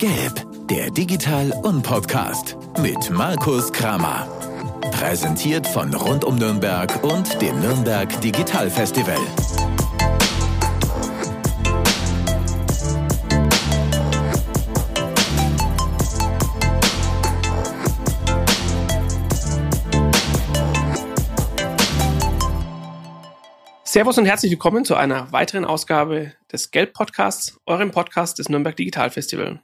Gelb, der Digital- und Podcast mit Markus Kramer. Präsentiert von Rund um Nürnberg und dem Nürnberg Digital Festival. Servus und herzlich willkommen zu einer weiteren Ausgabe des Gelb-Podcasts, eurem Podcast des Nürnberg Digital Festival.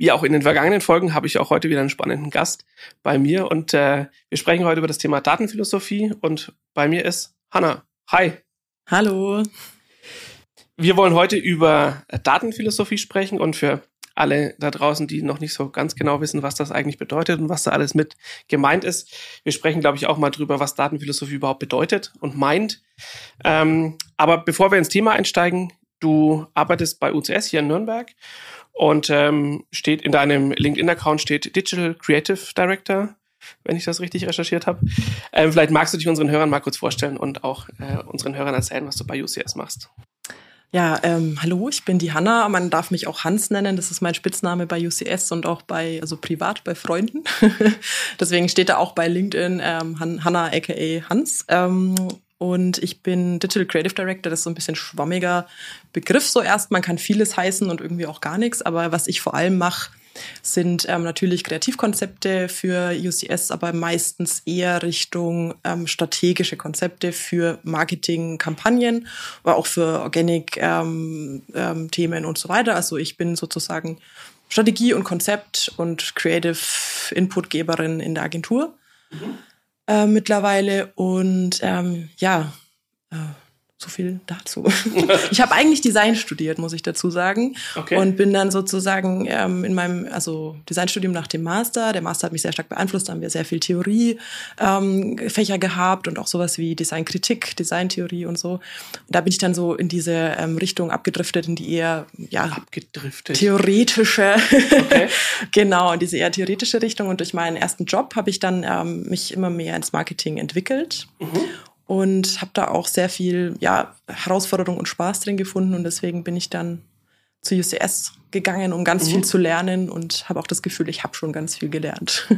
Wie auch in den vergangenen Folgen habe ich auch heute wieder einen spannenden Gast bei mir und äh, wir sprechen heute über das Thema Datenphilosophie und bei mir ist Hanna. Hi. Hallo. Wir wollen heute über Datenphilosophie sprechen und für alle da draußen, die noch nicht so ganz genau wissen, was das eigentlich bedeutet und was da alles mit gemeint ist. Wir sprechen, glaube ich, auch mal drüber, was Datenphilosophie überhaupt bedeutet und meint. Ähm, aber bevor wir ins Thema einsteigen, du arbeitest bei UCS hier in Nürnberg und ähm, steht in deinem LinkedIn-Account steht Digital Creative Director wenn ich das richtig recherchiert habe. Ähm, vielleicht magst du dich unseren Hörern mal kurz vorstellen und auch äh, unseren Hörern erzählen, was du bei UCS machst. Ja, ähm, hallo, ich bin die Hanna. Man darf mich auch Hans nennen. Das ist mein Spitzname bei UCS und auch bei, also privat bei Freunden. Deswegen steht da auch bei LinkedIn ähm, Hanna aka Hans. Ähm, und ich bin Digital Creative Director. Das ist so ein bisschen schwammiger Begriff so erst. Man kann vieles heißen und irgendwie auch gar nichts. Aber was ich vor allem mache, sind ähm, natürlich Kreativkonzepte für UCS, aber meistens eher Richtung ähm, strategische Konzepte für Marketingkampagnen, aber auch für Organic-Themen ähm, ähm, und so weiter. Also ich bin sozusagen Strategie und Konzept und Creative Inputgeberin in der Agentur mhm. Äh, mittlerweile. Und ähm, ja, äh, so viel dazu. ich habe eigentlich Design studiert, muss ich dazu sagen. Okay. Und bin dann sozusagen ähm, in meinem, also Designstudium nach dem Master. Der Master hat mich sehr stark beeinflusst, da haben wir sehr viel Theorie ähm, gehabt und auch sowas wie Designkritik, Designtheorie und so. Und da bin ich dann so in diese ähm, Richtung abgedriftet, in die eher ja abgedriftet. theoretische, okay. genau, in diese eher theoretische Richtung. Und durch meinen ersten Job habe ich dann ähm, mich immer mehr ins Marketing entwickelt. Mhm und habe da auch sehr viel ja, Herausforderung und Spaß drin gefunden und deswegen bin ich dann zu UCS gegangen, um ganz mhm. viel zu lernen und habe auch das Gefühl, ich habe schon ganz viel gelernt.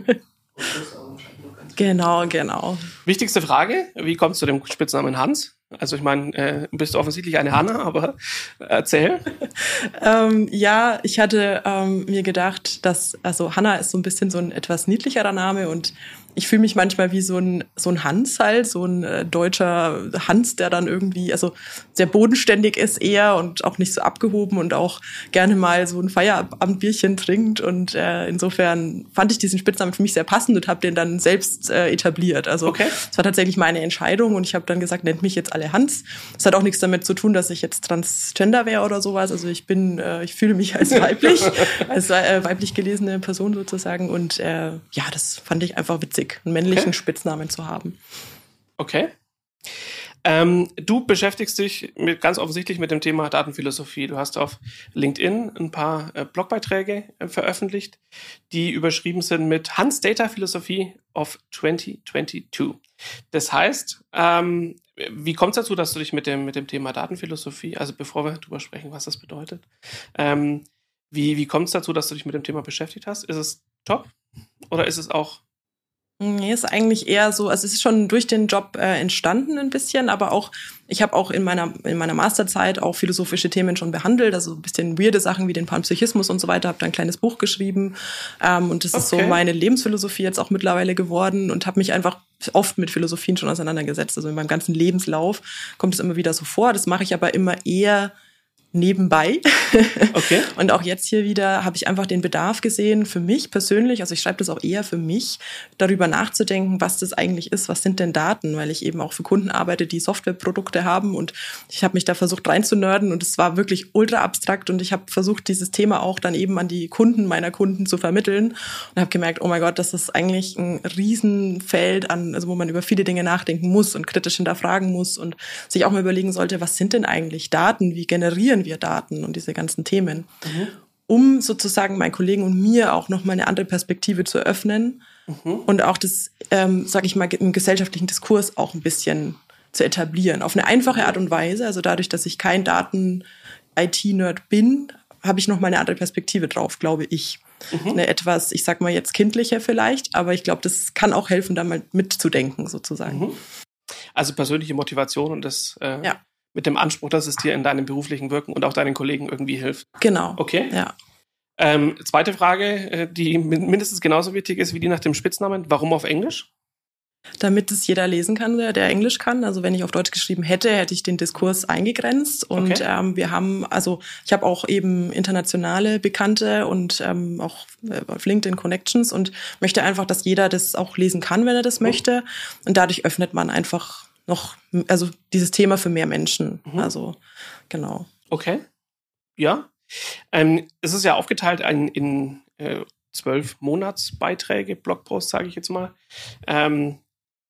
genau, genau. Wichtigste Frage, wie kommst du dem Spitznamen Hans? Also ich meine, äh, du bist offensichtlich eine Hanna, aber erzähl. ähm, ja, ich hatte ähm, mir gedacht, dass, also Hanna ist so ein bisschen so ein etwas niedlicherer Name und ich fühle mich manchmal wie so ein, so ein Hans halt, so ein äh, deutscher Hans, der dann irgendwie, also sehr bodenständig ist eher und auch nicht so abgehoben und auch gerne mal so ein Feierabendbierchen trinkt. Und äh, insofern fand ich diesen Spitznamen für mich sehr passend und habe den dann selbst äh, etabliert. Also es okay. war tatsächlich meine Entscheidung und ich habe dann gesagt, nennt mich jetzt alle Hans. Das hat auch nichts damit zu tun, dass ich jetzt Transgender wäre oder sowas. Also ich bin, äh, ich fühle mich als weiblich, als äh, weiblich gelesene Person sozusagen. Und äh, ja, das fand ich einfach witzig wichtig, einen männlichen okay. Spitznamen zu haben. Okay. Ähm, du beschäftigst dich mit, ganz offensichtlich mit dem Thema Datenphilosophie. Du hast auf LinkedIn ein paar äh, Blogbeiträge äh, veröffentlicht, die überschrieben sind mit Hans Data Philosophie of 2022. Das heißt, ähm, wie kommt es dazu, dass du dich mit dem, mit dem Thema Datenphilosophie, also bevor wir darüber sprechen, was das bedeutet, ähm, wie, wie kommt es dazu, dass du dich mit dem Thema beschäftigt hast? Ist es top oder ist es auch Nee, ist eigentlich eher so, also es ist schon durch den Job äh, entstanden ein bisschen, aber auch, ich habe auch in meiner, in meiner Masterzeit auch philosophische Themen schon behandelt, also ein bisschen weirde Sachen wie den Panpsychismus und so weiter, habe da ein kleines Buch geschrieben ähm, und das okay. ist so meine Lebensphilosophie jetzt auch mittlerweile geworden und habe mich einfach oft mit Philosophien schon auseinandergesetzt, also in meinem ganzen Lebenslauf kommt es immer wieder so vor, das mache ich aber immer eher nebenbei. Okay. und auch jetzt hier wieder habe ich einfach den Bedarf gesehen, für mich persönlich, also ich schreibe das auch eher für mich, darüber nachzudenken, was das eigentlich ist, was sind denn Daten, weil ich eben auch für Kunden arbeite, die Softwareprodukte haben. Und ich habe mich da versucht reinzunörden und es war wirklich ultra abstrakt. Und ich habe versucht, dieses Thema auch dann eben an die Kunden meiner Kunden zu vermitteln. Und habe gemerkt, oh mein Gott, das ist eigentlich ein Riesenfeld an, also wo man über viele Dinge nachdenken muss und kritisch hinterfragen muss und sich auch mal überlegen sollte, was sind denn eigentlich Daten, wie generieren wir Daten und diese ganzen Themen, mhm. um sozusagen meinen Kollegen und mir auch nochmal eine andere Perspektive zu eröffnen mhm. und auch das, ähm, sage ich mal, im gesellschaftlichen Diskurs auch ein bisschen zu etablieren. Auf eine einfache Art und Weise, also dadurch, dass ich kein Daten-IT-Nerd bin, habe ich noch mal eine andere Perspektive drauf, glaube ich. Mhm. Eine etwas, ich sag mal jetzt kindliche vielleicht, aber ich glaube, das kann auch helfen, da mal mitzudenken sozusagen. Mhm. Also persönliche Motivation und das äh, ja. Mit dem Anspruch, dass es dir in deinem beruflichen Wirken und auch deinen Kollegen irgendwie hilft. Genau. Okay. Ja. Ähm, zweite Frage, äh, die mindestens genauso wichtig ist wie die nach dem Spitznamen. Warum auf Englisch? damit es jeder lesen kann, der, der Englisch kann. Also wenn ich auf Deutsch geschrieben hätte, hätte ich den Diskurs eingegrenzt. Und okay. ähm, wir haben, also ich habe auch eben internationale Bekannte und ähm, auch äh, auf LinkedIn Connections und möchte einfach, dass jeder das auch lesen kann, wenn er das mhm. möchte. Und dadurch öffnet man einfach noch, also dieses Thema für mehr Menschen. Mhm. Also genau. Okay. Ja. Ähm, es ist ja aufgeteilt in, in äh, zwölf Monatsbeiträge, Blogposts, sage ich jetzt mal. Ähm,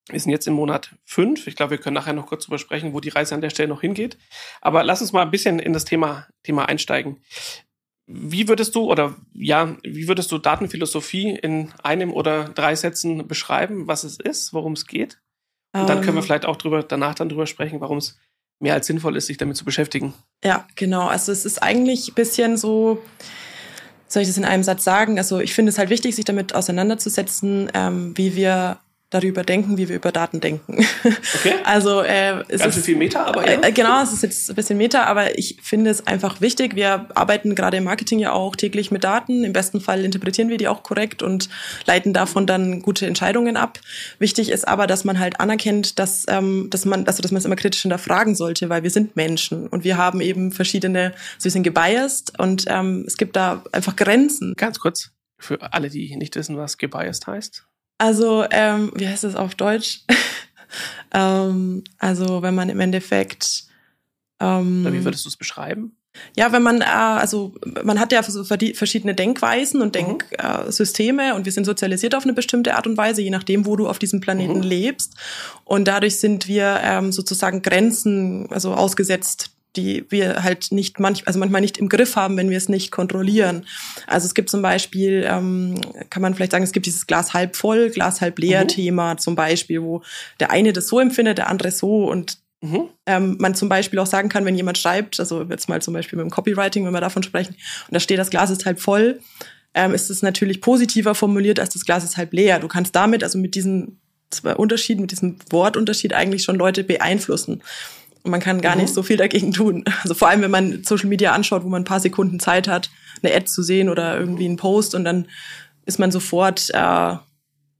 wir sind jetzt im Monat fünf. Ich glaube, wir können nachher noch kurz drüber sprechen, wo die Reise an der Stelle noch hingeht. Aber lass uns mal ein bisschen in das Thema, Thema einsteigen. Wie würdest du oder ja, wie würdest du Datenphilosophie in einem oder drei Sätzen beschreiben, was es ist, worum es geht? Und dann können wir ähm. vielleicht auch drüber, danach dann drüber sprechen, warum es mehr als sinnvoll ist, sich damit zu beschäftigen. Ja, genau. Also es ist eigentlich ein bisschen so, soll ich das in einem Satz sagen? Also ich finde es halt wichtig, sich damit auseinanderzusetzen, ähm, wie wir darüber denken, wie wir über Daten denken. Okay. Also äh, es Ganz ist viel Meta, aber ja. Äh, genau, es ist jetzt ein bisschen Meta, aber ich finde es einfach wichtig. Wir arbeiten gerade im Marketing ja auch täglich mit Daten. Im besten Fall interpretieren wir die auch korrekt und leiten davon dann gute Entscheidungen ab. Wichtig ist aber, dass man halt anerkennt, dass ähm, dass man also dass man es immer kritisch hinterfragen sollte, weil wir sind Menschen und wir haben eben verschiedene, so wir sind gebiased und ähm, es gibt da einfach Grenzen. Ganz kurz für alle, die nicht wissen, was gebiased heißt. Also, ähm, wie heißt das auf Deutsch? ähm, also, wenn man im Endeffekt. Ähm, wie würdest du es beschreiben? Ja, wenn man, äh, also man hat ja so verschiedene Denkweisen und mhm. Denksysteme mhm. und wir sind sozialisiert auf eine bestimmte Art und Weise, je nachdem, wo du auf diesem Planeten mhm. lebst. Und dadurch sind wir ähm, sozusagen Grenzen, also ausgesetzt die wir halt nicht manch, also manchmal nicht im Griff haben, wenn wir es nicht kontrollieren. Also es gibt zum Beispiel, ähm, kann man vielleicht sagen, es gibt dieses Glas halb voll, Glas halb leer mhm. Thema zum Beispiel, wo der eine das so empfindet, der andere so und mhm. ähm, man zum Beispiel auch sagen kann, wenn jemand schreibt, also jetzt mal zum Beispiel mit dem Copywriting, wenn wir davon sprechen, und da steht, das Glas ist halb voll, ähm, ist es natürlich positiver formuliert, als das Glas ist halb leer. Du kannst damit, also mit diesem Unterschied, mit diesem Wortunterschied eigentlich schon Leute beeinflussen. Und man kann gar mhm. nicht so viel dagegen tun. Also vor allem, wenn man Social Media anschaut, wo man ein paar Sekunden Zeit hat, eine Ad zu sehen oder irgendwie einen Post und dann ist man sofort äh,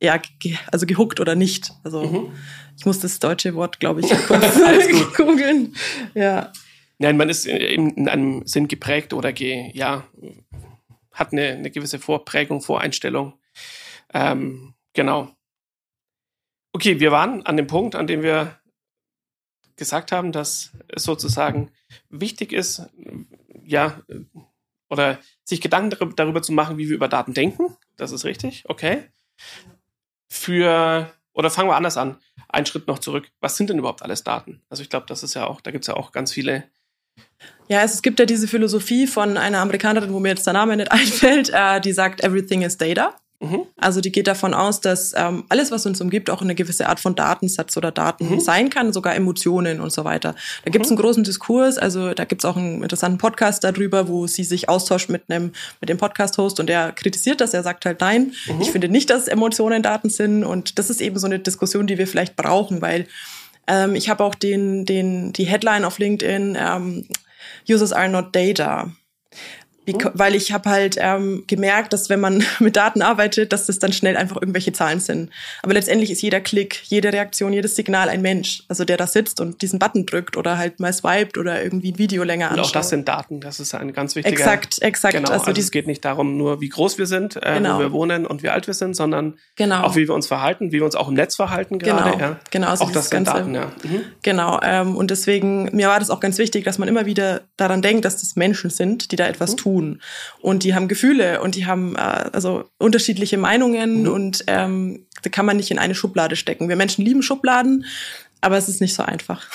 ja, ge also gehuckt oder nicht. Also mhm. ich muss das deutsche Wort, glaube ich, kurz googeln. Ja. Nein, man ist in, einem Sinn geprägt oder ge, ja, hat eine, eine gewisse Vorprägung, Voreinstellung. Ähm, genau. Okay, wir waren an dem Punkt, an dem wir gesagt haben, dass es sozusagen wichtig ist, ja, oder sich Gedanken darüber zu machen, wie wir über Daten denken. Das ist richtig, okay. Für, oder fangen wir anders an, einen Schritt noch zurück. Was sind denn überhaupt alles Daten? Also ich glaube, das ist ja auch, da gibt es ja auch ganz viele ja, es gibt ja diese Philosophie von einer Amerikanerin, wo mir jetzt der Name nicht einfällt, äh, die sagt, everything is data. Mhm. Also die geht davon aus, dass ähm, alles, was uns umgibt, auch eine gewisse Art von Datensatz oder Daten mhm. sein kann, sogar Emotionen und so weiter. Da gibt es mhm. einen großen Diskurs, also da gibt es auch einen interessanten Podcast darüber, wo sie sich austauscht mit einem mit dem Podcast-Host und der kritisiert das, er sagt halt nein, mhm. ich finde nicht, dass Emotionen Daten sind und das ist eben so eine Diskussion, die wir vielleicht brauchen, weil ähm, ich habe auch den, den, die Headline auf LinkedIn, ähm, Users are not data. Weil ich habe halt ähm, gemerkt, dass wenn man mit Daten arbeitet, dass das dann schnell einfach irgendwelche Zahlen sind. Aber letztendlich ist jeder Klick, jede Reaktion, jedes Signal ein Mensch. Also der da sitzt und diesen Button drückt oder halt mal swiped oder irgendwie ein Video länger anschaut. Und auch das sind Daten, das ist ein ganz wichtiger... Exakt, exakt. Genau, also, also es geht nicht darum nur, wie groß wir sind, äh, genau. wo wir wohnen und wie alt wir sind, sondern genau. auch wie wir uns verhalten, wie wir uns auch im Netz verhalten gerade. Genau, ja. genau also auch das sind Ganze, Daten, ja. Mhm. Genau, ähm, und deswegen, mir war das auch ganz wichtig, dass man immer wieder daran denkt, dass das Menschen sind, die da etwas mhm. tun. Und und die haben Gefühle und die haben äh, also unterschiedliche Meinungen mhm. und ähm, da kann man nicht in eine Schublade stecken. Wir Menschen lieben Schubladen, aber es ist nicht so einfach.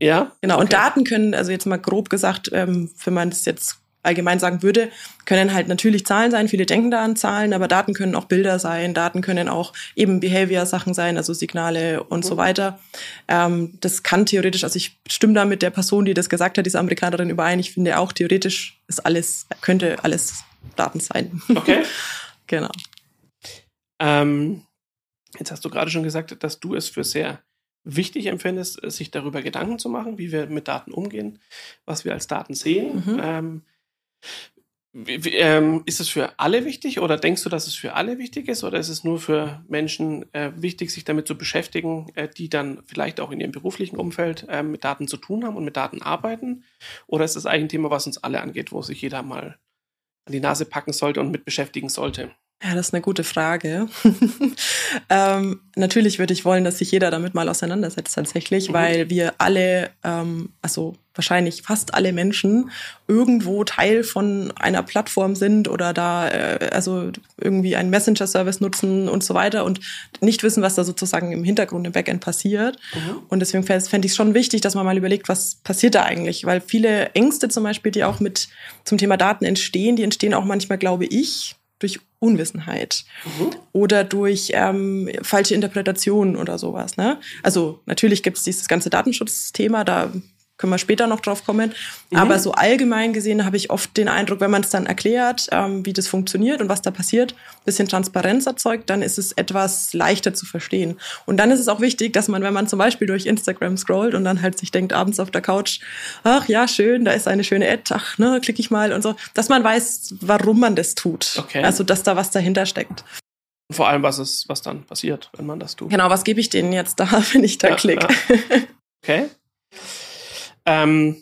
Ja. Genau. Okay. Und Daten können, also jetzt mal grob gesagt, ähm, wenn man das jetzt allgemein sagen würde, können halt natürlich Zahlen sein. Viele denken da an Zahlen, aber Daten können auch Bilder sein. Daten können auch eben Behavior-Sachen sein, also Signale und so mhm. weiter. Ähm, das kann theoretisch, also ich stimme da mit der Person, die das gesagt hat, diese Amerikanerin überein. Ich finde auch theoretisch ist alles, könnte alles Daten sein. Okay. genau. Ähm, jetzt hast du gerade schon gesagt, dass du es für sehr wichtig empfindest, sich darüber Gedanken zu machen, wie wir mit Daten umgehen, was wir als Daten sehen. Mhm. Ähm, wie, wie, ähm, ist es für alle wichtig oder denkst du, dass es für alle wichtig ist oder ist es nur für Menschen äh, wichtig, sich damit zu beschäftigen, äh, die dann vielleicht auch in ihrem beruflichen Umfeld äh, mit Daten zu tun haben und mit Daten arbeiten? Oder ist das eigentlich ein Thema, was uns alle angeht, wo sich jeder mal an die Nase packen sollte und mit beschäftigen sollte? Ja, das ist eine gute Frage. ähm, natürlich würde ich wollen, dass sich jeder damit mal auseinandersetzt tatsächlich, mhm. weil wir alle, ähm, also wahrscheinlich fast alle Menschen irgendwo Teil von einer Plattform sind oder da äh, also irgendwie einen Messenger-Service nutzen und so weiter und nicht wissen, was da sozusagen im Hintergrund im Backend passiert. Mhm. Und deswegen fände ich es schon wichtig, dass man mal überlegt, was passiert da eigentlich, weil viele Ängste zum Beispiel, die auch mit zum Thema Daten entstehen, die entstehen auch manchmal, glaube ich, durch Unwissenheit mhm. oder durch ähm, falsche Interpretationen oder sowas. Ne? Also natürlich gibt es dieses ganze Datenschutzthema, da können wir später noch drauf kommen. Mhm. Aber so allgemein gesehen habe ich oft den Eindruck, wenn man es dann erklärt, ähm, wie das funktioniert und was da passiert, bisschen Transparenz erzeugt, dann ist es etwas leichter zu verstehen. Und dann ist es auch wichtig, dass man, wenn man zum Beispiel durch Instagram scrollt und dann halt sich denkt abends auf der Couch, ach ja, schön, da ist eine schöne Ad, ach, ne, klicke ich mal und so, dass man weiß, warum man das tut. Okay. Also, dass da was dahinter steckt. Vor allem, was ist, was dann passiert, wenn man das tut. Genau, was gebe ich denen jetzt da, wenn ich da ja, klicke? Ja. Okay. Ähm,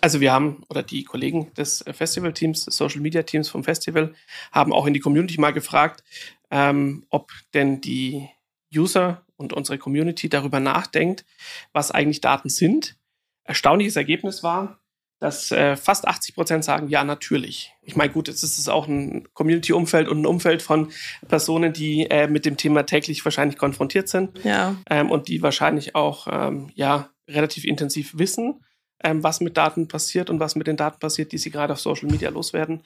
also wir haben, oder die Kollegen des Festivalteams, des Social Media Teams vom Festival, haben auch in die Community mal gefragt, ähm, ob denn die User und unsere Community darüber nachdenkt, was eigentlich Daten sind. Erstaunliches Ergebnis war, dass äh, fast 80 Prozent sagen, ja, natürlich. Ich meine, gut, jetzt ist es auch ein Community-Umfeld und ein Umfeld von Personen, die äh, mit dem Thema täglich wahrscheinlich konfrontiert sind. Ja. Ähm, und die wahrscheinlich auch, ähm, ja, relativ intensiv wissen, ähm, was mit Daten passiert und was mit den Daten passiert, die sie gerade auf Social Media loswerden.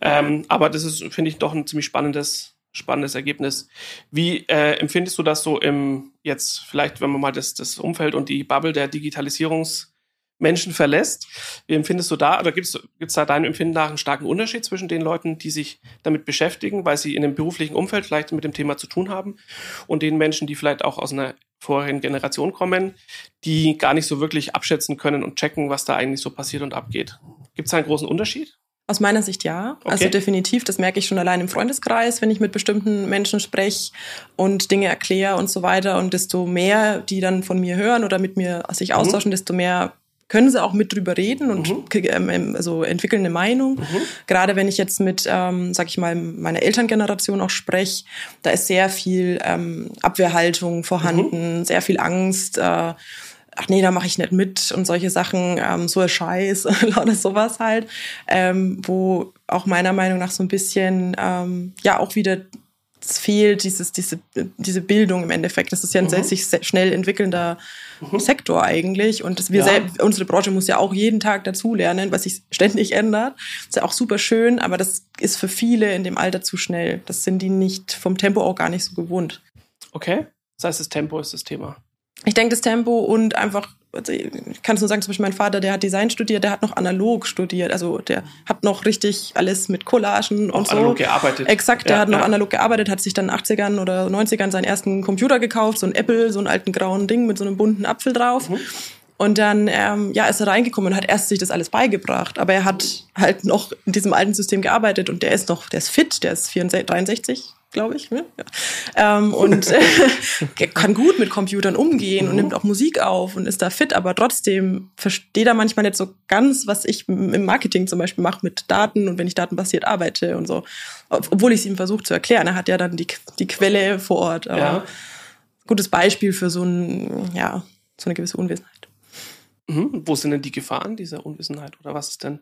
Ähm, aber das ist, finde ich, doch ein ziemlich spannendes, spannendes Ergebnis. Wie äh, empfindest du das so im, jetzt vielleicht, wenn man mal das, das Umfeld und die Bubble der Digitalisierungs- Menschen verlässt. Wie empfindest du da, oder gibt es da deinem Empfinden nach einen starken Unterschied zwischen den Leuten, die sich damit beschäftigen, weil sie in dem beruflichen Umfeld vielleicht mit dem Thema zu tun haben, und den Menschen, die vielleicht auch aus einer vorherigen Generation kommen, die gar nicht so wirklich abschätzen können und checken, was da eigentlich so passiert und abgeht. Gibt es da einen großen Unterschied? Aus meiner Sicht ja. Also okay. Also definitiv, das merke ich schon allein im Freundeskreis, wenn ich mit bestimmten Menschen spreche und Dinge erkläre und so weiter. Und desto mehr die dann von mir hören oder mit mir sich mhm. austauschen, mhm. desto mehr können sie auch mit drüber reden und mhm. Ähm, ähm, also entwickeln eine Meinung. Mhm. Gerade wenn ich jetzt mit, ähm, sag ich mal, meiner Elterngeneration auch spreche, da ist sehr viel ähm, Abwehrhaltung vorhanden, mhm. sehr viel Angst. Äh, ach nee, da mache ich nicht mit und solche Sachen, ähm, so ein Scheiß, lauter sowas halt, ähm, wo auch meiner Meinung nach so ein bisschen ähm, ja auch wieder es fehlt dieses, diese, diese Bildung im Endeffekt. Das ist ja ein mhm. sich schnell entwickelnder mhm. Sektor eigentlich. Und wir ja. selbst, unsere Branche muss ja auch jeden Tag dazulernen, was sich ständig ändert. ist ja auch super schön, aber das ist für viele in dem Alter zu schnell. Das sind die nicht vom Tempo auch gar nicht so gewohnt. Okay. Das heißt, das Tempo ist das Thema. Ich denke, das Tempo und einfach also ich kann es nur sagen, zum Beispiel mein Vater, der hat Design studiert, der hat noch analog studiert, also der hat noch richtig alles mit Collagen Auch und so. analog gearbeitet. Exakt, der hat noch ja. analog gearbeitet, hat sich dann in den 80ern oder 90ern seinen ersten Computer gekauft, so ein Apple, so einen alten grauen Ding mit so einem bunten Apfel drauf. Mhm. Und dann ähm, ja, ist er reingekommen und hat erst sich das alles beigebracht. Aber er hat halt noch in diesem alten System gearbeitet und der ist noch, der ist fit, der ist 64, 63, glaube ich. Ne? Ja. Ähm, und äh, kann gut mit Computern umgehen mhm. und nimmt auch Musik auf und ist da fit, aber trotzdem versteht er manchmal nicht so ganz, was ich im Marketing zum Beispiel mache mit Daten und wenn ich datenbasiert arbeite und so. Obwohl ich es ihm versuche zu erklären. Er hat ja dann die, die Quelle vor Ort. Aber ja. Gutes Beispiel für so, ein, ja, so eine gewisse Unwissenheit. Mhm. Wo sind denn die Gefahren dieser Unwissenheit? Oder was ist denn?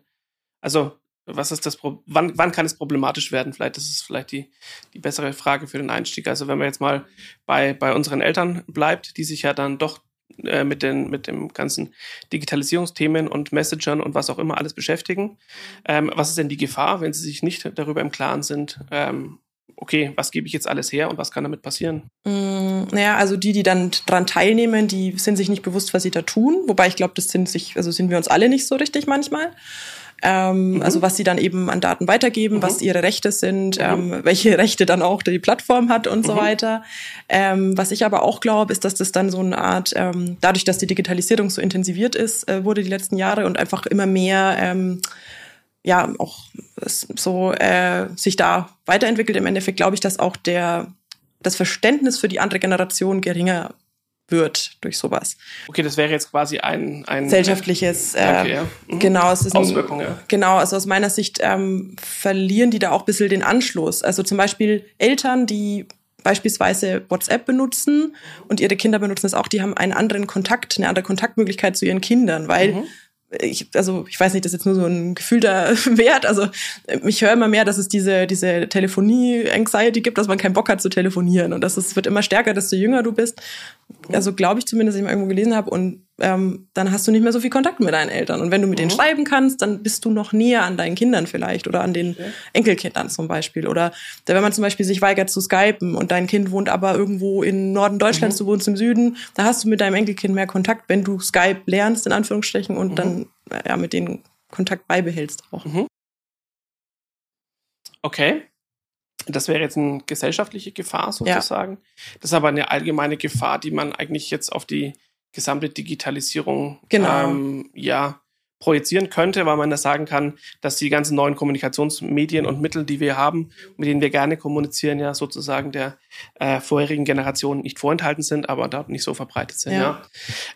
Also was ist das, wann, wann kann es problematisch werden? Vielleicht ist es vielleicht die, die bessere Frage für den Einstieg. Also wenn man jetzt mal bei, bei unseren Eltern bleibt, die sich ja dann doch äh, mit, den, mit dem ganzen Digitalisierungsthemen und Messagern und was auch immer alles beschäftigen. Ähm, was ist denn die Gefahr, wenn sie sich nicht darüber im Klaren sind, ähm, okay, was gebe ich jetzt alles her und was kann damit passieren? Mm, naja, also die, die dann dran teilnehmen, die sind sich nicht bewusst, was sie da tun. Wobei ich glaube, das sind sich, also sind wir uns alle nicht so richtig manchmal. Ähm, mhm. Also was sie dann eben an Daten weitergeben, mhm. was ihre Rechte sind, mhm. ähm, welche Rechte dann auch die Plattform hat und so mhm. weiter. Ähm, was ich aber auch glaube, ist, dass das dann so eine Art, ähm, dadurch, dass die Digitalisierung so intensiviert ist, äh, wurde die letzten Jahre und einfach immer mehr ähm, ja auch so äh, sich da weiterentwickelt. Im Endeffekt glaube ich, dass auch der das Verständnis für die andere Generation geringer wird durch sowas. Okay, das wäre jetzt quasi ein, ein gesellschaftliches äh, okay, ja. mhm. genau, es ist Auswirkung, ein, ja. genau, also aus meiner Sicht ähm, verlieren die da auch ein bisschen den Anschluss. Also zum Beispiel Eltern, die beispielsweise WhatsApp benutzen und ihre Kinder benutzen es auch, die haben einen anderen Kontakt, eine andere Kontaktmöglichkeit zu ihren Kindern, weil mhm ich, also ich weiß nicht, das ist jetzt nur so ein gefühlter Wert. Also ich höre immer mehr, dass es diese, diese Telefonie-Anxiety gibt, dass man keinen Bock hat zu telefonieren. Und das ist, wird immer stärker, desto jünger du bist. Also glaube ich zumindest, dass ich mal irgendwo gelesen habe. Und ähm, dann hast du nicht mehr so viel Kontakt mit deinen Eltern. Und wenn du mit mhm. denen schreiben kannst, dann bist du noch näher an deinen Kindern vielleicht oder an den okay. Enkelkindern zum Beispiel. Oder wenn man zum Beispiel sich weigert zu skypen und dein Kind wohnt aber irgendwo im Norden Deutschlands, mhm. du wohnst im Süden, da hast du mit deinem Enkelkind mehr Kontakt, wenn du Skype lernst, in Anführungsstrichen, und mhm. dann ja, mit denen Kontakt beibehältst auch. Mhm. Okay. Das wäre jetzt eine gesellschaftliche Gefahr sozusagen. Ja. Das ist aber eine allgemeine Gefahr, die man eigentlich jetzt auf die gesamte Digitalisierung genau. ähm, ja, projizieren könnte, weil man da sagen kann, dass die ganzen neuen Kommunikationsmedien und Mittel, die wir haben, mit denen wir gerne kommunizieren, ja sozusagen der äh, vorherigen Generation nicht vorenthalten sind, aber dort nicht so verbreitet sind. Ja. ja.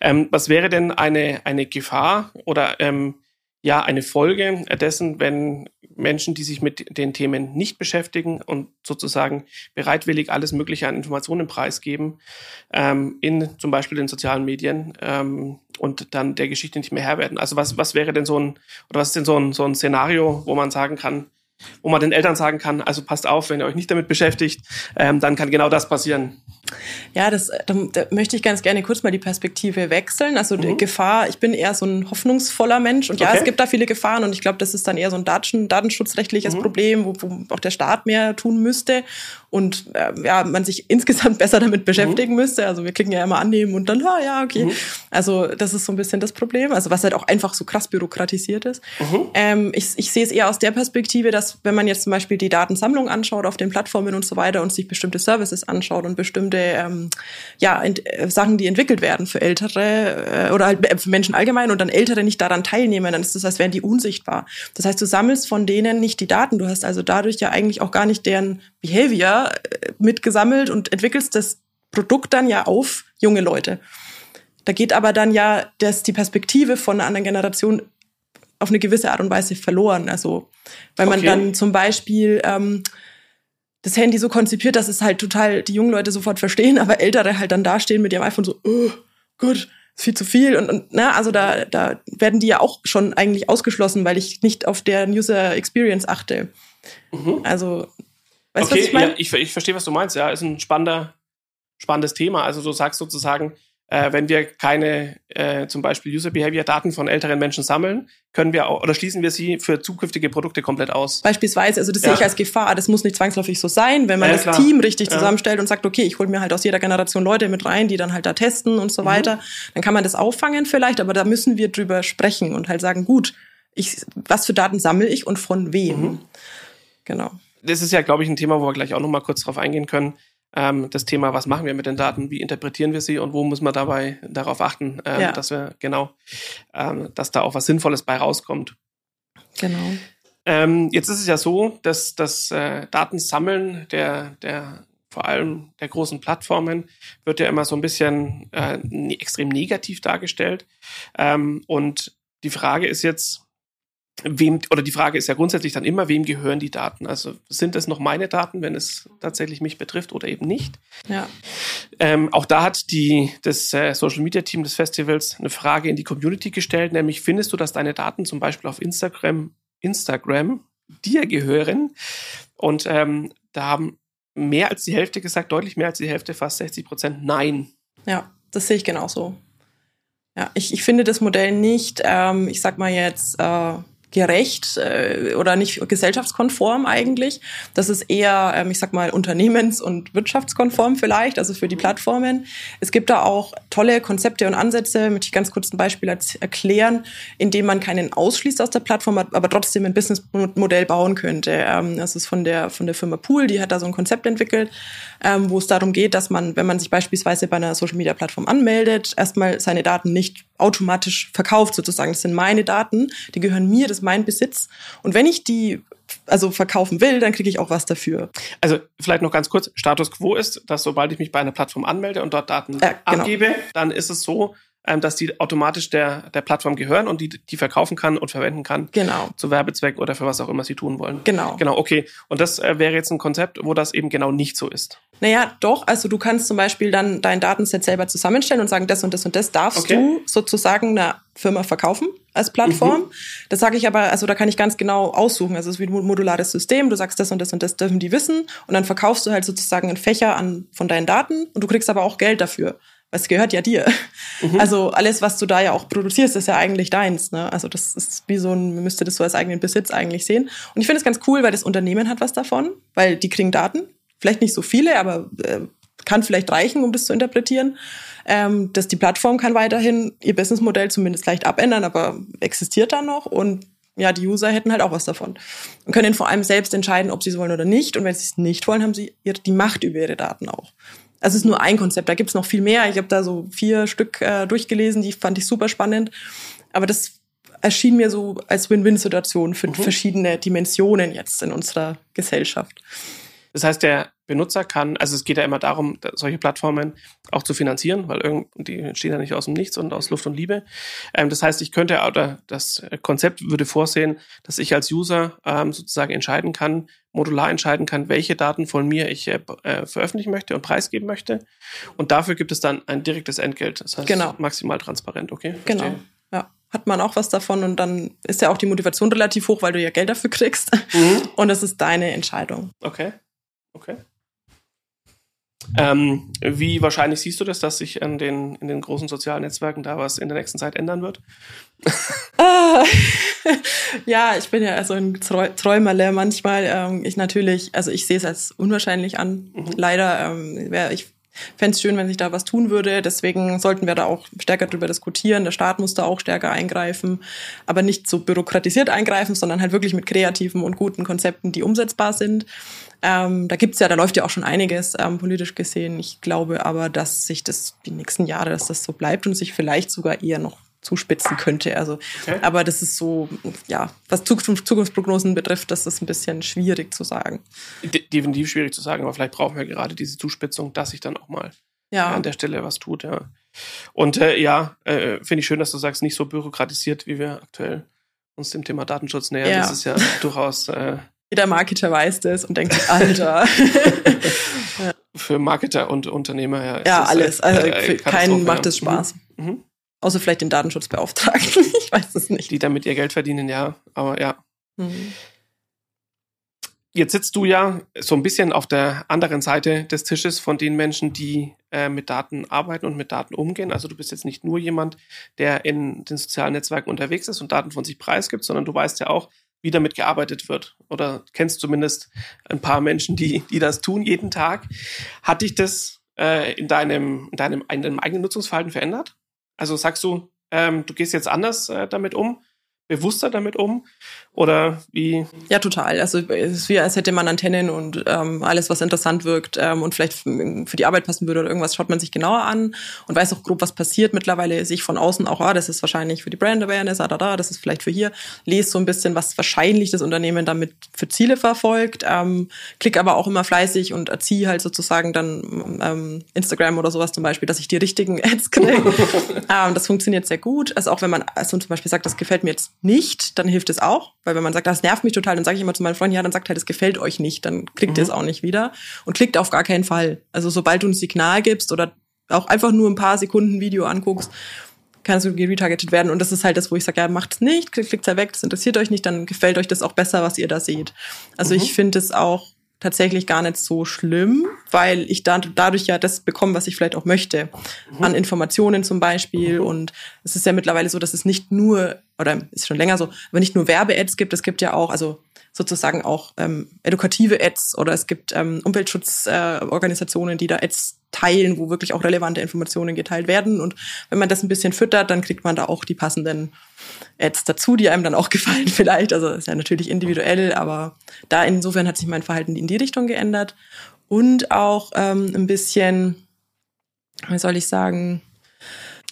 Ähm, was wäre denn eine, eine Gefahr oder ähm, ja eine Folge dessen, wenn Menschen, die sich mit den Themen nicht beschäftigen und sozusagen bereitwillig alles Mögliche an Informationen preisgeben, ähm, in zum Beispiel den sozialen Medien ähm, und dann der Geschichte nicht mehr Herr werden. Also was, was wäre denn so ein, oder was ist denn so ein, so ein Szenario, wo man sagen kann, wo man den Eltern sagen kann, also passt auf, wenn ihr euch nicht damit beschäftigt, ähm, dann kann genau das passieren. Ja, das, da, da, möchte ich ganz gerne kurz mal die Perspektive wechseln. Also mhm. die Gefahr, ich bin eher so ein hoffnungsvoller Mensch und ja, es gibt da viele Gefahren und ich glaube, das ist dann eher so ein Daten, datenschutzrechtliches mhm. Problem, wo, wo auch der Staat mehr tun müsste und äh, ja, man sich insgesamt besser damit beschäftigen mhm. müsste. Also wir klicken ja immer annehmen und dann, ah, ja, okay. Mhm. Also das ist so ein bisschen das Problem, also was halt auch einfach so krass bürokratisiert ist. Mhm. Ähm, ich, ich sehe es eher aus der Perspektive, dass wenn man jetzt zum Beispiel die Datensammlung anschaut auf den Plattformen und so weiter und sich bestimmte Services anschaut und bestimmte ähm, ja, äh, Sachen, die entwickelt werden für Ältere äh, oder halt äh, für Menschen allgemein und dann Ältere nicht daran teilnehmen, dann ist das, als wären die unsichtbar. Das heißt, du sammelst von denen nicht die Daten, du hast also dadurch ja eigentlich auch gar nicht deren Behavior äh, mitgesammelt und entwickelst das Produkt dann ja auf junge Leute. Da geht aber dann ja das, die Perspektive von einer anderen Generation auf eine gewisse Art und Weise verloren. Also, weil man okay. dann zum Beispiel ähm, das Handy so konzipiert, dass es halt total die jungen Leute sofort verstehen, aber Ältere halt dann dastehen mit ihrem iPhone so, oh, gut, ist viel zu viel. Und, und na, also da, da werden die ja auch schon eigentlich ausgeschlossen, weil ich nicht auf der User Experience achte. Mhm. Also Weißt okay, was ich meine? Ja, ich, ich verstehe, was du meinst. Ja, ist ein spannender, spannendes Thema. Also du sagst sozusagen, äh, wenn wir keine äh, zum Beispiel User Behavior Daten von älteren Menschen sammeln, können wir auch, oder schließen wir sie für zukünftige Produkte komplett aus. Beispielsweise, also das ja. sehe ich als Gefahr. Das muss nicht zwangsläufig so sein, wenn man ja, das klar. Team richtig zusammenstellt und sagt, okay, ich hole mir halt aus jeder Generation Leute mit rein, die dann halt da testen und so mhm. weiter, dann kann man das auffangen vielleicht, aber da müssen wir drüber sprechen und halt sagen, gut, ich, was für Daten sammle ich und von wem? Mhm. Genau das ist ja, glaube ich, ein Thema, wo wir gleich auch noch mal kurz drauf eingehen können. Ähm, das Thema, was machen wir mit den Daten, wie interpretieren wir sie und wo muss man dabei darauf achten, ähm, ja. dass wir genau, ähm, dass da auch was Sinnvolles bei rauskommt. Genau. Ähm, jetzt ist es ja so, dass das äh, Datensammeln der, der vor allem der großen Plattformen wird ja immer so ein bisschen äh, extrem negativ dargestellt. Ähm, und die Frage ist jetzt, wem, oder die Frage ist ja grundsätzlich dann immer, wem gehören die Daten? Also sind es noch meine Daten, wenn es tatsächlich mich betrifft oder eben nicht? Ja. Ähm, auch da hat die, das äh, Social Media Team des Festivals eine Frage in die Community gestellt, nämlich findest du, dass deine Daten zum Beispiel auf Instagram, Instagram dir gehören? Und ähm, da haben mehr als die Hälfte gesagt, deutlich mehr als die Hälfte, fast 60 Prozent Nein. Ja, das sehe ich genauso. Ja, ich, ich finde das Modell nicht, ähm, ich sag mal jetzt, äh, gerecht äh, oder nicht gesellschaftskonform eigentlich. Das ist eher, ähm, ich sag mal, unternehmens- und wirtschaftskonform vielleicht, also für die Plattformen. Es gibt da auch tolle Konzepte und Ansätze, möchte ich ganz kurz ein Beispiel erklären, indem man keinen ausschließt aus der Plattform, aber trotzdem ein Businessmodell bauen könnte. Ähm, das ist von der, von der Firma Pool, die hat da so ein Konzept entwickelt, ähm, wo es darum geht, dass man, wenn man sich beispielsweise bei einer Social-Media-Plattform anmeldet, erstmal seine Daten nicht automatisch verkauft sozusagen. Das sind meine Daten, die gehören mir, das ist mein Besitz. Und wenn ich die also verkaufen will, dann kriege ich auch was dafür. Also vielleicht noch ganz kurz, Status quo ist, dass sobald ich mich bei einer Plattform anmelde und dort Daten äh, genau. abgebe, dann ist es so, ähm, dass die automatisch der, der Plattform gehören und die, die verkaufen kann und verwenden kann. Genau. Zu Werbezweck oder für was auch immer sie tun wollen. Genau. Genau, okay. Und das äh, wäre jetzt ein Konzept, wo das eben genau nicht so ist. Naja, doch. Also du kannst zum Beispiel dann dein Datenset selber zusammenstellen und sagen, das und das und das darfst okay. du sozusagen einer Firma verkaufen als Plattform. Mhm. Das sage ich aber, also da kann ich ganz genau aussuchen. Also es ist wie ein modulares System. Du sagst, das und das und das dürfen die wissen und dann verkaufst du halt sozusagen einen Fächer an von deinen Daten und du kriegst aber auch Geld dafür es gehört ja dir. Mhm. Also alles, was du da ja auch produzierst, ist ja eigentlich deins. Ne? Also das ist wie so ein, man müsste das so als eigenen Besitz eigentlich sehen. Und ich finde es ganz cool, weil das Unternehmen hat was davon, weil die kriegen Daten. Vielleicht nicht so viele, aber äh, kann vielleicht reichen, um das zu interpretieren. Ähm, dass die Plattform kann weiterhin ihr Businessmodell zumindest leicht abändern, aber existiert dann noch und ja, die User hätten halt auch was davon und können vor allem selbst entscheiden, ob sie es wollen oder nicht. Und wenn sie es nicht wollen, haben sie die Macht über ihre Daten auch. Also es ist nur ein Konzept, da gibt's noch viel mehr. Ich habe da so vier Stück äh, durchgelesen, die fand ich super spannend. Aber das erschien mir so als Win-Win-Situation für mhm. verschiedene Dimensionen jetzt in unserer Gesellschaft. Das heißt, der Benutzer kann, also es geht ja immer darum, solche Plattformen auch zu finanzieren, weil irgendwie, die entstehen ja nicht aus dem Nichts und aus Luft und Liebe. Ähm, das heißt, ich könnte, oder das Konzept würde vorsehen, dass ich als User ähm, sozusagen entscheiden kann, modular entscheiden kann, welche Daten von mir ich äh, äh, veröffentlichen möchte und preisgeben möchte. Und dafür gibt es dann ein direktes Entgelt. Das heißt, genau. maximal transparent, okay? Verstehe. Genau. Ja hat man auch was davon und dann ist ja auch die Motivation relativ hoch, weil du ja Geld dafür kriegst. Mhm. Und das ist deine Entscheidung. Okay. Okay. Ähm, wie wahrscheinlich siehst du das, dass sich an den, in den großen sozialen Netzwerken da was in der nächsten Zeit ändern wird? Ah, ja, ich bin ja also ein Träumerle manchmal. Ähm, ich natürlich, also ich sehe es als unwahrscheinlich an. Mhm. Leider, ähm, ich fände es schön, wenn sich da was tun würde. Deswegen sollten wir da auch stärker drüber diskutieren. Der Staat muss da auch stärker eingreifen, aber nicht so bürokratisiert eingreifen, sondern halt wirklich mit kreativen und guten Konzepten, die umsetzbar sind. Ähm, da gibt's ja, da läuft ja auch schon einiges ähm, politisch gesehen. Ich glaube aber, dass sich das die nächsten Jahre, dass das so bleibt und sich vielleicht sogar eher noch zuspitzen könnte. Also, okay. aber das ist so, ja, was Zukunft, Zukunftsprognosen betrifft, das ist ein bisschen schwierig zu sagen. De definitiv schwierig zu sagen, aber vielleicht brauchen wir gerade diese Zuspitzung, dass sich dann auch mal ja. an der Stelle was tut, ja. Und äh, ja, äh, finde ich schön, dass du sagst, nicht so bürokratisiert, wie wir aktuell uns dem Thema Datenschutz nähern. Ja. Das ist ja durchaus. Äh, Jeder Marketer weiß das und denkt, Alter. Für Marketer und Unternehmer, ja. Ja, alles. Also, äh, keinen macht es Spaß. Mhm. Mhm. Außer vielleicht den Datenschutzbeauftragten. ich weiß es nicht. Die damit ihr Geld verdienen, ja. Aber ja. Mhm. Jetzt sitzt du ja so ein bisschen auf der anderen Seite des Tisches von den Menschen, die äh, mit Daten arbeiten und mit Daten umgehen. Also du bist jetzt nicht nur jemand, der in den sozialen Netzwerken unterwegs ist und Daten von sich preisgibt, sondern du weißt ja auch, wie damit gearbeitet wird. Oder kennst zumindest ein paar Menschen, die, die das tun jeden Tag. Hat dich das äh, in, deinem, in, deinem, in deinem eigenen Nutzungsverhalten verändert? Also sagst du, ähm, du gehst jetzt anders äh, damit um? Bewusster damit um? Oder wie? Ja, total. Also es ist wie, als hätte man Antennen und ähm, alles, was interessant wirkt ähm, und vielleicht für die Arbeit passen würde oder irgendwas, schaut man sich genauer an und weiß auch grob, was passiert. Mittlerweile sehe ich von außen auch, ah, das ist wahrscheinlich für die Brand Awareness, ah, da, da, das ist vielleicht für hier. Lese so ein bisschen, was wahrscheinlich das Unternehmen damit für Ziele verfolgt. Ähm, klick aber auch immer fleißig und erziehe halt sozusagen dann ähm, Instagram oder sowas zum Beispiel, dass ich die richtigen Ads kriege. ähm, das funktioniert sehr gut. Also auch wenn man also zum Beispiel sagt, das gefällt mir jetzt nicht, dann hilft es auch. Weil wenn man sagt, das nervt mich total, dann sage ich immer zu meinen Freunden, ja, dann sagt halt, es gefällt euch nicht, dann klickt mhm. ihr es auch nicht wieder. Und klickt auf gar keinen Fall. Also sobald du ein Signal gibst oder auch einfach nur ein paar Sekunden Video anguckst, kannst du geretargetet werden. Und das ist halt das, wo ich sage, ja, macht's nicht, klickt da weg, das interessiert euch nicht, dann gefällt euch das auch besser, was ihr da seht. Also mhm. ich finde es auch tatsächlich gar nicht so schlimm, weil ich da, dadurch ja das bekomme, was ich vielleicht auch möchte. Mhm. An Informationen zum Beispiel. Mhm. Und es ist ja mittlerweile so, dass es nicht nur, oder ist schon länger so, aber nicht nur Werbe-Ads gibt, es gibt ja auch, also sozusagen auch ähm, edukative Ads oder es gibt ähm, Umweltschutzorganisationen, äh, die da Ads teilen, wo wirklich auch relevante Informationen geteilt werden. Und wenn man das ein bisschen füttert, dann kriegt man da auch die passenden Ads dazu, die einem dann auch gefallen vielleicht. Also ist ja natürlich individuell, aber da insofern hat sich mein Verhalten in die Richtung geändert. Und auch ähm, ein bisschen, wie soll ich sagen,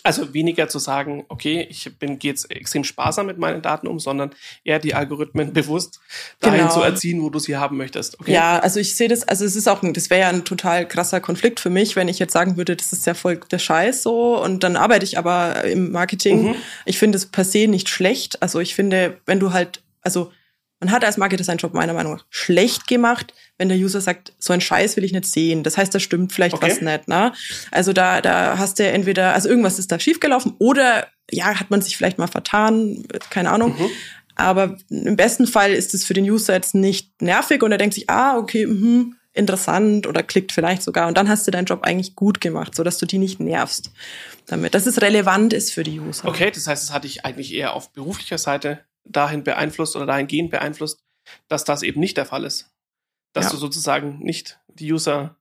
also weniger zu sagen, okay, ich bin gehe jetzt extrem sparsam mit meinen Daten um, sondern eher die Algorithmen bewusst dahin genau. zu erziehen, wo du sie haben möchtest. Okay? Ja, also ich sehe das, also es ist auch, das wäre ja ein total krasser Konflikt für mich, wenn ich jetzt sagen würde, das ist ja voll der Scheiß so und dann arbeite ich aber im Marketing. Mhm. Ich finde es per se nicht schlecht. Also ich finde, wenn du halt, also man hat als Marketer seinen Job meiner Meinung nach schlecht gemacht, wenn der User sagt, so ein Scheiß will ich nicht sehen. Das heißt, da stimmt vielleicht okay. was nicht. Ne? Also da, da hast du entweder, also irgendwas ist da schiefgelaufen oder ja, hat man sich vielleicht mal vertan, keine Ahnung. Mhm. Aber im besten Fall ist es für den User jetzt nicht nervig und er denkt sich, ah, okay, mh, interessant oder klickt vielleicht sogar. Und dann hast du deinen Job eigentlich gut gemacht, sodass du die nicht nervst damit. Dass es relevant ist für die User. Okay, das heißt, es hatte ich eigentlich eher auf beruflicher Seite dahin beeinflusst oder dahingehend beeinflusst, dass das eben nicht der Fall ist. Dass ja. du sozusagen nicht die User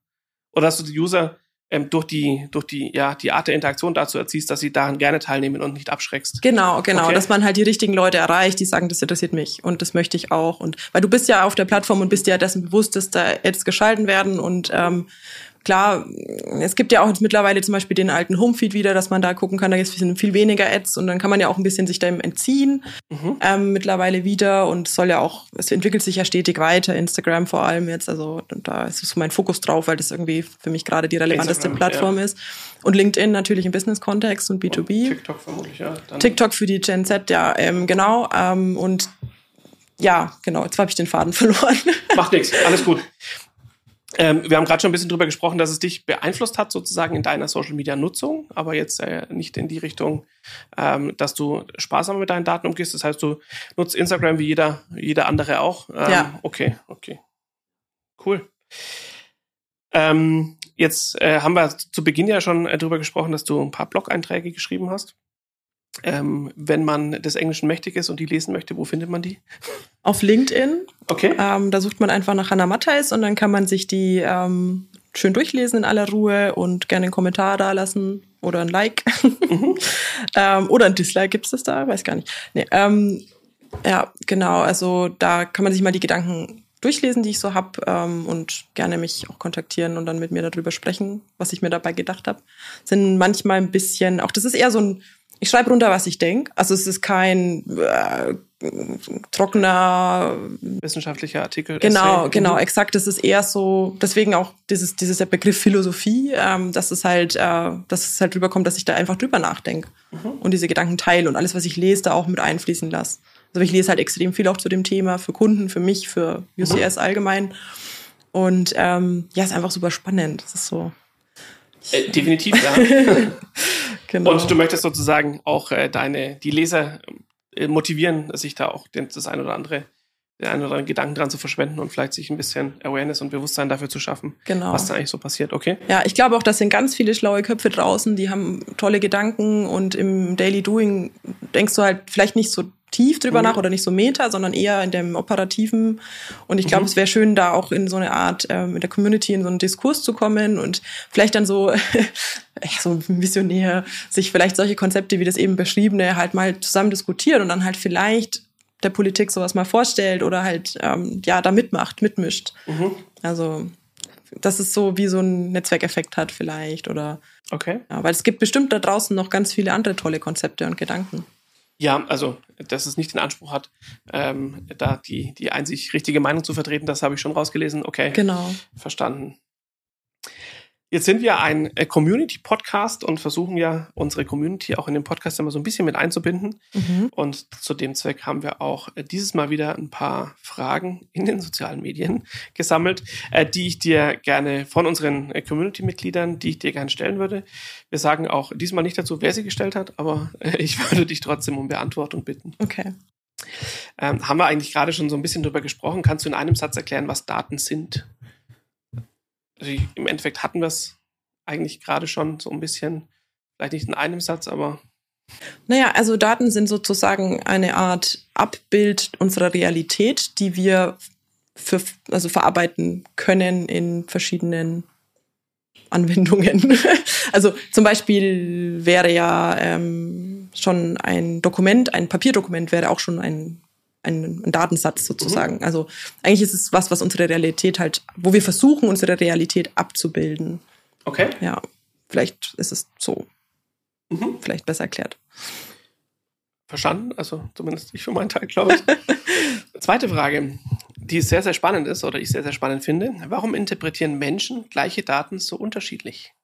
oder dass du die User ähm, durch die durch die ja die Art der Interaktion dazu erziehst, dass sie daran gerne teilnehmen und nicht abschreckst. Genau, genau, okay. dass man halt die richtigen Leute erreicht, die sagen, das interessiert mich und das möchte ich auch und weil du bist ja auf der Plattform und bist dir ja dessen bewusst, dass da Ads geschalten werden und ähm, klar, es gibt ja auch jetzt mittlerweile zum Beispiel den alten Homefeed wieder, dass man da gucken kann, da gibt es viel weniger Ads und dann kann man ja auch ein bisschen sich dem entziehen mhm. ähm, mittlerweile wieder und soll ja auch, es entwickelt sich ja stetig weiter, Instagram vor allem jetzt, also da ist so mein Fokus drauf, weil das irgendwie für mich gerade die relevanteste Instagram, Plattform ja. ist. Und LinkedIn natürlich im Business-Kontext und B2B. Und TikTok vermutlich, ja. Dann TikTok für die Gen Z, ja, ähm, genau. Ähm, und ja, genau, jetzt habe ich den Faden verloren. Macht nichts, alles gut. Ähm, wir haben gerade schon ein bisschen drüber gesprochen, dass es dich beeinflusst hat, sozusagen in deiner Social Media Nutzung, aber jetzt äh, nicht in die Richtung, ähm, dass du sparsamer mit deinen Daten umgehst. Das heißt, du nutzt Instagram wie jeder, jeder andere auch. Ähm, ja. Okay, okay. Cool. Ähm, jetzt äh, haben wir zu Beginn ja schon äh, drüber gesprochen, dass du ein paar Blog-Einträge geschrieben hast. Ähm, wenn man des Englischen mächtig ist und die lesen möchte, wo findet man die? Auf LinkedIn. Okay. Ähm, da sucht man einfach nach Hannah Matthijs und dann kann man sich die ähm, schön durchlesen in aller Ruhe und gerne einen Kommentar da lassen oder ein Like. Mhm. ähm, oder ein Dislike gibt es das da? Weiß gar nicht. Nee, ähm, ja, genau. Also da kann man sich mal die Gedanken durchlesen, die ich so hab ähm, und gerne mich auch kontaktieren und dann mit mir darüber sprechen, was ich mir dabei gedacht habe. Sind manchmal ein bisschen, auch das ist eher so ein ich schreibe runter, was ich denke. Also es ist kein äh, trockener wissenschaftlicher Artikel. Genau, Essay. genau, exakt. Das ist eher so, deswegen auch dieses, dieses der Begriff Philosophie, ähm, dass es halt, äh, dass es halt rüberkommt, dass ich da einfach drüber nachdenke mhm. und diese Gedanken teile und alles, was ich lese, da auch mit einfließen lasse. Also ich lese halt extrem viel auch zu dem Thema für Kunden, für mich, für UCS mhm. allgemein. Und ähm, ja, ist einfach super spannend. Das ist so. Äh, definitiv, ja. genau. Und du möchtest sozusagen auch äh, deine, die Leser äh, motivieren, sich da auch den, das ein oder andere, den einen oder anderen Gedanken dran zu verschwenden und vielleicht sich ein bisschen Awareness und Bewusstsein dafür zu schaffen, genau. was da eigentlich so passiert, okay? Ja, ich glaube auch, das sind ganz viele schlaue Köpfe draußen, die haben tolle Gedanken und im Daily Doing denkst du halt vielleicht nicht so tief drüber mhm. nach oder nicht so meta, sondern eher in dem operativen. Und ich glaube, mhm. es wäre schön, da auch in so eine Art ähm, in der Community in so einen Diskurs zu kommen und vielleicht dann so so visionär sich vielleicht solche Konzepte wie das eben beschriebene halt mal zusammen diskutieren und dann halt vielleicht der Politik sowas mal vorstellt oder halt ähm, ja da mitmacht, mitmischt. Mhm. Also dass es so wie so ein Netzwerkeffekt hat vielleicht oder okay. Ja, weil es gibt bestimmt da draußen noch ganz viele andere tolle Konzepte und Gedanken. Ja, also, dass es nicht den Anspruch hat, ähm, da die, die einzig richtige Meinung zu vertreten, das habe ich schon rausgelesen. Okay. Genau. Verstanden. Jetzt sind wir ein äh, Community-Podcast und versuchen ja unsere Community auch in den Podcast immer so ein bisschen mit einzubinden. Mhm. Und zu dem Zweck haben wir auch äh, dieses Mal wieder ein paar Fragen in den sozialen Medien gesammelt, äh, die ich dir gerne von unseren Community-Mitgliedern, die ich dir gerne stellen würde. Wir sagen auch diesmal nicht dazu, wer sie gestellt hat, aber ich würde dich trotzdem um Beantwortung bitten. Okay. Ähm, haben wir eigentlich gerade schon so ein bisschen drüber gesprochen? Kannst du in einem Satz erklären, was Daten sind? Also im Endeffekt hatten wir es eigentlich gerade schon so ein bisschen, vielleicht nicht in einem Satz, aber. Naja, also Daten sind sozusagen eine Art Abbild unserer Realität, die wir für, also verarbeiten können in verschiedenen Anwendungen. also zum Beispiel wäre ja ähm, schon ein Dokument, ein Papierdokument wäre auch schon ein, ein, ein Datensatz sozusagen. Mhm. Also eigentlich ist es was, was unsere Realität halt, wo wir versuchen, unsere Realität abzubilden. Okay. Ja, vielleicht ist es so. Mhm. Vielleicht besser erklärt. Verstanden, also zumindest ich für meinen Teil, glaube ich. Zweite Frage die sehr, sehr spannend ist oder ich sehr, sehr spannend finde. Warum interpretieren Menschen gleiche Daten so unterschiedlich?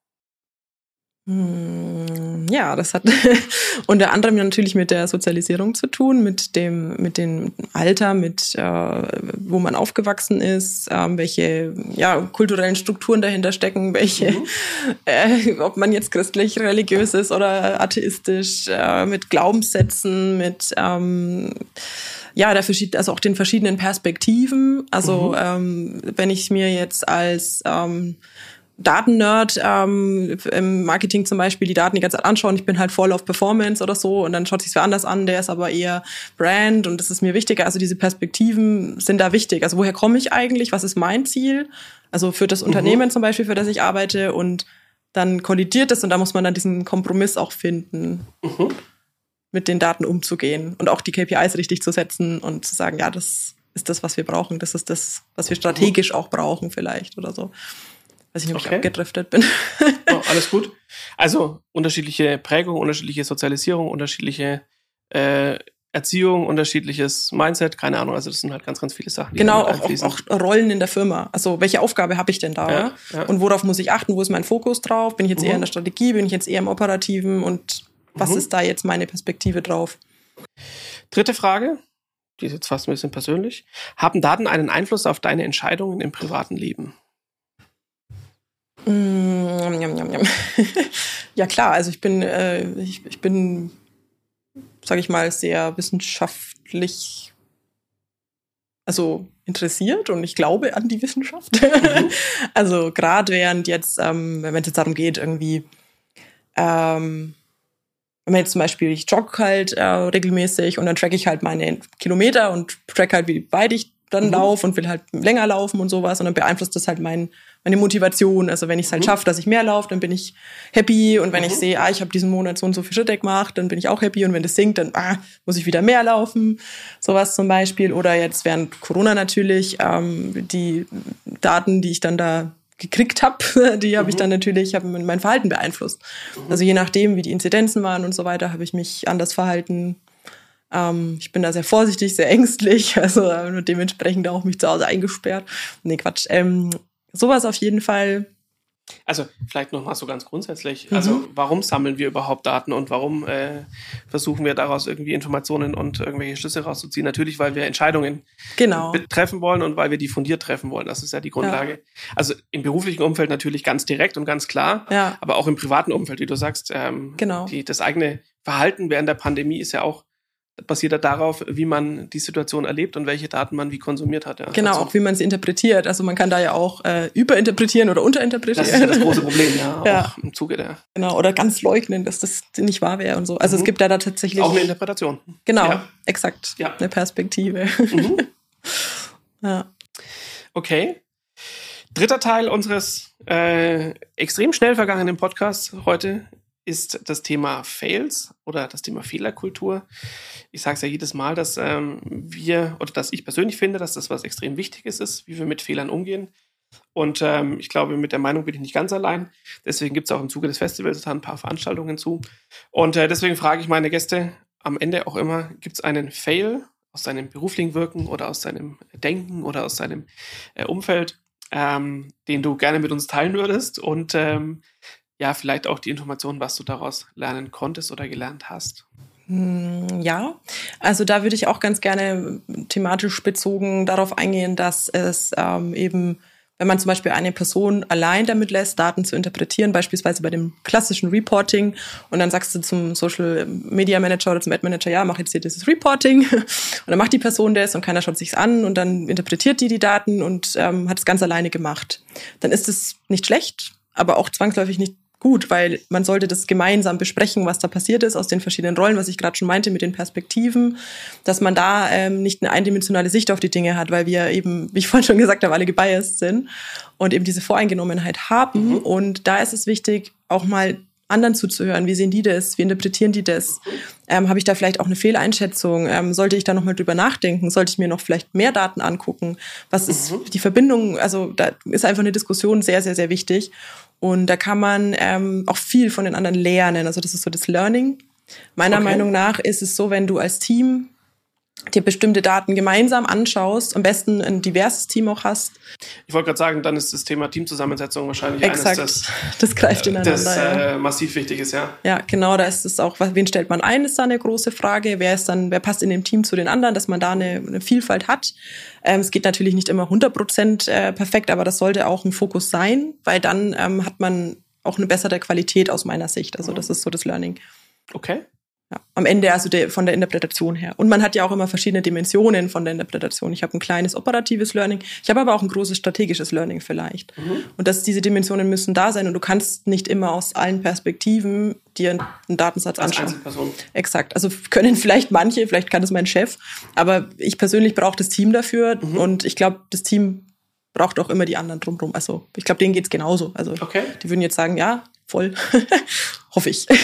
Hm, ja, das hat unter anderem natürlich mit der Sozialisierung zu tun, mit dem, mit dem Alter, mit äh, wo man aufgewachsen ist, äh, welche ja, kulturellen Strukturen dahinter stecken, welche, mhm. äh, ob man jetzt christlich, religiös ist oder atheistisch, äh, mit Glaubenssätzen, mit ähm, ja, der also auch den verschiedenen Perspektiven. Also mhm. ähm, wenn ich mir jetzt als ähm, Datennerd ähm, im Marketing zum Beispiel die Daten die ganze Zeit anschauen. Ich bin halt voll auf Performance oder so und dann schaut sich wer anders an, der ist aber eher Brand und das ist mir wichtiger. Also diese Perspektiven sind da wichtig. Also woher komme ich eigentlich? Was ist mein Ziel? Also für das mhm. Unternehmen zum Beispiel, für das ich arbeite und dann kollidiert es und da muss man dann diesen Kompromiss auch finden. Mhm mit den Daten umzugehen und auch die KPIs richtig zu setzen und zu sagen, ja, das ist das, was wir brauchen, das ist das, was wir strategisch auch brauchen vielleicht oder so. Weiß ich nicht, ob okay. ich abgedriftet bin. oh, alles gut. Also unterschiedliche Prägung, unterschiedliche Sozialisierung, unterschiedliche äh, Erziehung, unterschiedliches Mindset, keine Ahnung. Also das sind halt ganz, ganz viele Sachen. genau, auch, auch, auch, Rollen in der Firma. Also welche Aufgabe habe ich denn da? Ja, ja. Und worauf muss ich achten? Wo ist mein Fokus drauf? Bin ich jetzt mhm. eher in der Strategie? Bin ich jetzt eher im Operativen? Und was mhm. ist da jetzt meine Perspektive drauf? Dritte Frage, die ist jetzt fast ein bisschen persönlich. Haben Daten einen Einfluss auf deine Entscheidungen im privaten Leben? Mm, jam, jam, jam. ja klar, also ich bin, äh, ich, ich bin, sage ich mal, sehr wissenschaftlich, also interessiert und ich glaube an die Wissenschaft. Mhm. also gerade während jetzt, ähm, wenn es jetzt darum geht, irgendwie ähm, wenn man jetzt zum Beispiel, ich jogge halt äh, regelmäßig und dann track ich halt meine Kilometer und track halt, wie weit ich dann mhm. laufe und will halt länger laufen und sowas und dann beeinflusst das halt mein, meine Motivation. Also wenn ich es halt mhm. schaffe, dass ich mehr laufe, dann bin ich happy und wenn mhm. ich sehe, ah, ich habe diesen Monat so und so viel Schritte gemacht, dann bin ich auch happy und wenn das sinkt, dann ah, muss ich wieder mehr laufen, sowas zum Beispiel. Oder jetzt während Corona natürlich ähm, die Daten, die ich dann da gekriegt habe, die habe mhm. ich dann natürlich, habe mein Verhalten beeinflusst. Mhm. Also je nachdem, wie die Inzidenzen waren und so weiter, habe ich mich anders verhalten. Ähm, ich bin da sehr vorsichtig, sehr ängstlich, also äh, dementsprechend auch mich zu Hause eingesperrt. Nee, Quatsch. Ähm, sowas auf jeden Fall. Also vielleicht noch mal so ganz grundsätzlich. Mhm. Also warum sammeln wir überhaupt Daten und warum äh, versuchen wir daraus irgendwie Informationen und irgendwelche Schlüsse rauszuziehen? Natürlich, weil wir Entscheidungen genau. treffen wollen und weil wir die fundiert treffen wollen. Das ist ja die Grundlage. Ja. Also im beruflichen Umfeld natürlich ganz direkt und ganz klar, ja. aber auch im privaten Umfeld, wie du sagst. Ähm, genau. Die, das eigene Verhalten während der Pandemie ist ja auch basiert er darauf, wie man die Situation erlebt und welche Daten man wie konsumiert hat. Ja. Genau, also, auch wie man sie interpretiert. Also man kann da ja auch äh, überinterpretieren oder unterinterpretieren. Das ist ja das große Problem, ja, ja. auch im Zuge der. Genau, oder ganz leugnen, dass das nicht wahr wäre und so. Also mhm. es gibt da, da tatsächlich. Auch eine Interpretation. Genau, ja. exakt. Ja. Eine Perspektive. Mhm. ja. Okay. Dritter Teil unseres äh, extrem schnell vergangenen Podcasts heute ist das Thema Fails oder das Thema Fehlerkultur. Ich sage es ja jedes Mal, dass ähm, wir oder dass ich persönlich finde, dass das was extrem Wichtiges ist, wie wir mit Fehlern umgehen. Und ähm, ich glaube, mit der Meinung bin ich nicht ganz allein. Deswegen gibt es auch im Zuge des Festivals da ein paar Veranstaltungen zu. Und äh, deswegen frage ich meine Gäste am Ende auch immer, gibt es einen Fail aus seinem beruflichen Wirken oder aus seinem Denken oder aus seinem äh, Umfeld, ähm, den du gerne mit uns teilen würdest? Und ähm, ja, vielleicht auch die Information, was du daraus lernen konntest oder gelernt hast. Hm, ja, also da würde ich auch ganz gerne thematisch bezogen darauf eingehen, dass es ähm, eben wenn man zum Beispiel eine Person allein damit lässt, Daten zu interpretieren, beispielsweise bei dem klassischen Reporting, und dann sagst du zum Social Media Manager oder zum Ad Manager, ja, mach jetzt hier dieses Reporting, und dann macht die Person das und keiner schaut sich's an und dann interpretiert die die Daten und ähm, hat es ganz alleine gemacht. Dann ist es nicht schlecht, aber auch zwangsläufig nicht gut, weil man sollte das gemeinsam besprechen, was da passiert ist aus den verschiedenen Rollen, was ich gerade schon meinte mit den Perspektiven, dass man da ähm, nicht eine eindimensionale Sicht auf die Dinge hat, weil wir eben, wie ich vorhin schon gesagt habe, alle gebiased sind und eben diese Voreingenommenheit haben. Mhm. Und da ist es wichtig, auch mal anderen zuzuhören. Wie sehen die das? Wie interpretieren die das? Ähm, Habe ich da vielleicht auch eine Fehleinschätzung? Ähm, sollte ich da nochmal drüber nachdenken? Sollte ich mir noch vielleicht mehr Daten angucken? Was ist mhm. die Verbindung? Also da ist einfach eine Diskussion sehr, sehr, sehr wichtig. Und da kann man ähm, auch viel von den anderen lernen. Also das ist so das Learning. Meiner okay. Meinung nach ist es so, wenn du als Team dir bestimmte Daten gemeinsam anschaust, am besten ein diverses Team auch hast. Ich wollte gerade sagen, dann ist das Thema Teamzusammensetzung wahrscheinlich Exakt. eines, das, das greift ineinander. Das äh, massiv wichtig ist, ja. Ja, genau, da ist es auch, wen stellt man ein, ist da eine große Frage. Wer ist dann, wer passt in dem Team zu den anderen, dass man da eine, eine Vielfalt hat. Ähm, es geht natürlich nicht immer 100 Prozent äh, perfekt, aber das sollte auch ein Fokus sein, weil dann ähm, hat man auch eine bessere Qualität aus meiner Sicht. Also das ist so das Learning. Okay. Ja, am Ende also der, von der Interpretation her. Und man hat ja auch immer verschiedene Dimensionen von der Interpretation. Ich habe ein kleines operatives Learning, ich habe aber auch ein großes strategisches Learning vielleicht. Mhm. Und dass diese Dimensionen müssen da sein und du kannst nicht immer aus allen Perspektiven dir einen Datensatz Als anschauen. Einzelperson. Exakt. Also können vielleicht manche, vielleicht kann das mein Chef, aber ich persönlich brauche das Team dafür mhm. und ich glaube, das Team braucht auch immer die anderen drumherum. Also ich glaube, denen geht's genauso. Also okay. die würden jetzt sagen, ja, voll. Hoffe ich.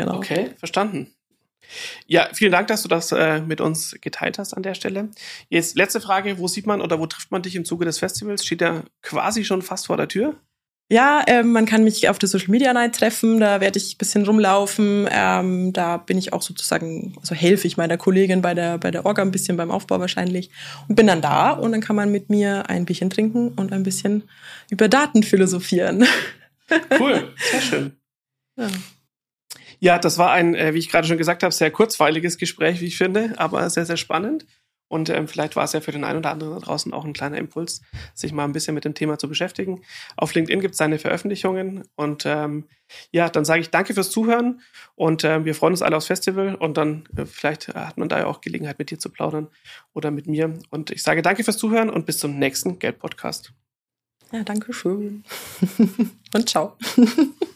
Genau. Okay, verstanden. Ja, vielen Dank, dass du das äh, mit uns geteilt hast an der Stelle. Jetzt letzte Frage, wo sieht man oder wo trifft man dich im Zuge des Festivals? Steht ja quasi schon fast vor der Tür. Ja, ähm, man kann mich auf der Social Media Night treffen, da werde ich ein bisschen rumlaufen. Ähm, da bin ich auch sozusagen, also helfe ich meiner Kollegin bei der, bei der Orga ein bisschen beim Aufbau wahrscheinlich und bin dann da und dann kann man mit mir ein Bierchen trinken und ein bisschen über Daten philosophieren. Cool, sehr schön. Ja. Ja, das war ein, äh, wie ich gerade schon gesagt habe, sehr kurzweiliges Gespräch, wie ich finde, aber sehr, sehr spannend. Und ähm, vielleicht war es ja für den einen oder anderen da draußen auch ein kleiner Impuls, sich mal ein bisschen mit dem Thema zu beschäftigen. Auf LinkedIn gibt es seine Veröffentlichungen. Und ähm, ja, dann sage ich danke fürs Zuhören und äh, wir freuen uns alle aufs Festival. Und dann äh, vielleicht hat man da ja auch Gelegenheit, mit dir zu plaudern oder mit mir. Und ich sage danke fürs Zuhören und bis zum nächsten Geld-Podcast. Ja, danke schön. und ciao.